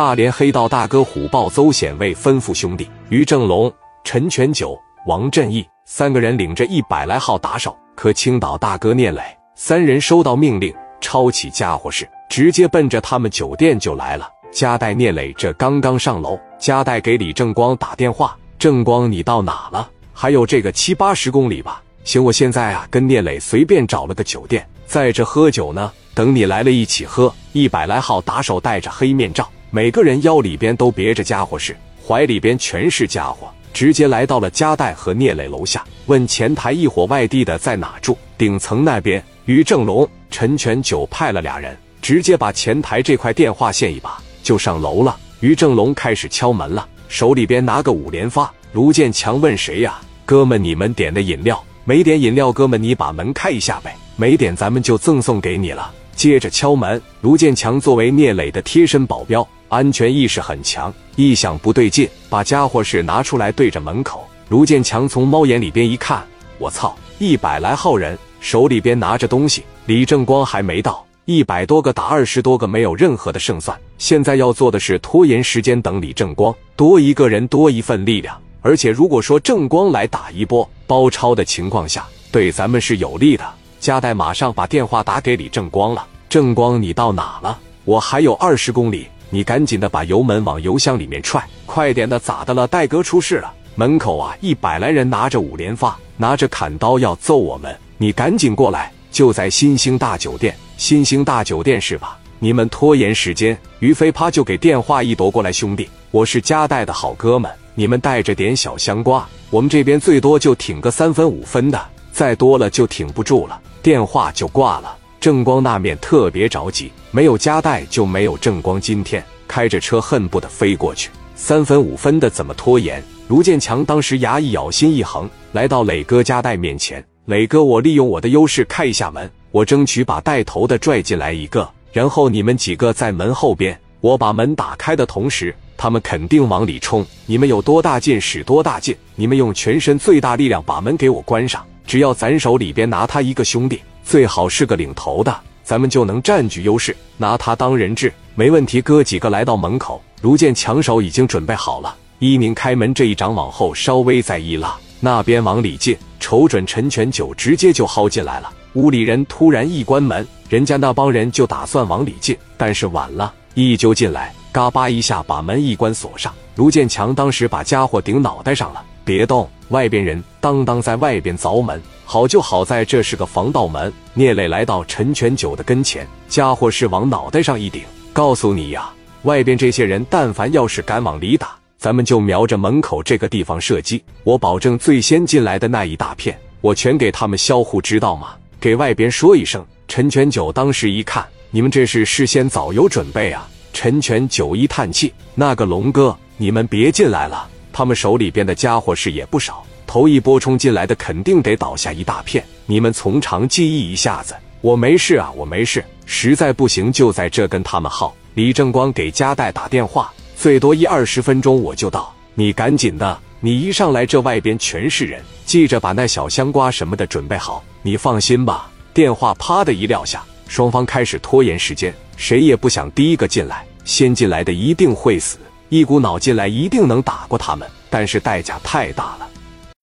大连黑道大哥虎豹邹显卫吩咐兄弟于正龙、陈全九、王振义三个人领着一百来号打手，可青岛大哥聂磊三人收到命令，抄起家伙事，直接奔着他们酒店就来了。加代、聂磊这刚刚上楼，加代给李正光打电话：“正光，你到哪了？还有这个七八十公里吧？行，我现在啊跟聂磊随便找了个酒店，在这喝酒呢。等你来了，一起喝。”一百来号打手戴着黑面罩，每个人腰里边都别着家伙事，怀里边全是家伙，直接来到了加代和聂磊楼下，问前台一伙外地的在哪住。顶层那边，于正龙、陈全九派了俩人，直接把前台这块电话线一把。就上楼了，于正龙开始敲门了，手里边拿个五连发。卢建强问谁呀？哥们，你们点的饮料没点饮料？哥们，你把门开一下呗。没点，咱们就赠送给你了。接着敲门。卢建强作为聂磊的贴身保镖，安全意识很强，一想不对劲，把家伙事拿出来对着门口。卢建强从猫眼里边一看，我操，一百来号人手里边拿着东西，李正光还没到。一百多个打二十多个，没有任何的胜算。现在要做的是拖延时间，等李正光多一个人多一份力量。而且如果说正光来打一波包抄的情况下，对咱们是有利的。加代马上把电话打给李正光了：“正光，你到哪了？我还有二十公里，你赶紧的把油门往油箱里面踹，快点的！咋的了？戴哥出事了！门口啊，一百来人拿着五连发，拿着砍刀要揍我们，你赶紧过来！就在新兴大酒店。”新兴大酒店是吧？你们拖延时间，于飞啪就给电话一夺过来，兄弟，我是加代的好哥们，你们带着点小香瓜，我们这边最多就挺个三分五分的，再多了就挺不住了。电话就挂了。正光那面特别着急，没有夹带就没有正光，今天开着车恨不得飞过去。三分五分的怎么拖延？卢建强当时牙一咬，心一横，来到磊哥夹带面前，磊哥，我利用我的优势开一下门。我争取把带头的拽进来一个，然后你们几个在门后边。我把门打开的同时，他们肯定往里冲。你们有多大劲使多大劲，你们用全身最大力量把门给我关上。只要咱手里边拿他一个兄弟，最好是个领头的，咱们就能占据优势，拿他当人质，没问题。哥几个来到门口，卢建强手已经准备好了，一鸣开门，这一掌往后稍微再一拉，那边往里进，瞅准陈全九，直接就薅进来了。屋里人突然一关门，人家那帮人就打算往里进，但是晚了，一揪进来，嘎巴一下把门一关锁上。卢建强当时把家伙顶脑袋上了，别动，外边人当当在外边凿门。好就好在这是个防盗门。聂磊来到陈全九的跟前，家伙是往脑袋上一顶，告诉你呀，外边这些人但凡要是敢往里打，咱们就瞄着门口这个地方射击，我保证最先进来的那一大片，我全给他们销户，知道吗？给外边说一声，陈全九当时一看，你们这是事先早有准备啊！陈全九一叹气：“那个龙哥，你们别进来了，他们手里边的家伙事也不少，头一波冲进来的肯定得倒下一大片，你们从长计议一下子。我没事啊，我没事，实在不行就在这跟他们耗。”李正光给加代打电话：“最多一二十分钟我就到，你赶紧的，你一上来这外边全是人，记着把那小香瓜什么的准备好。”你放心吧，电话啪的一撂下，双方开始拖延时间，谁也不想第一个进来，先进来的一定会死，一股脑进来一定能打过他们，但是代价太大了。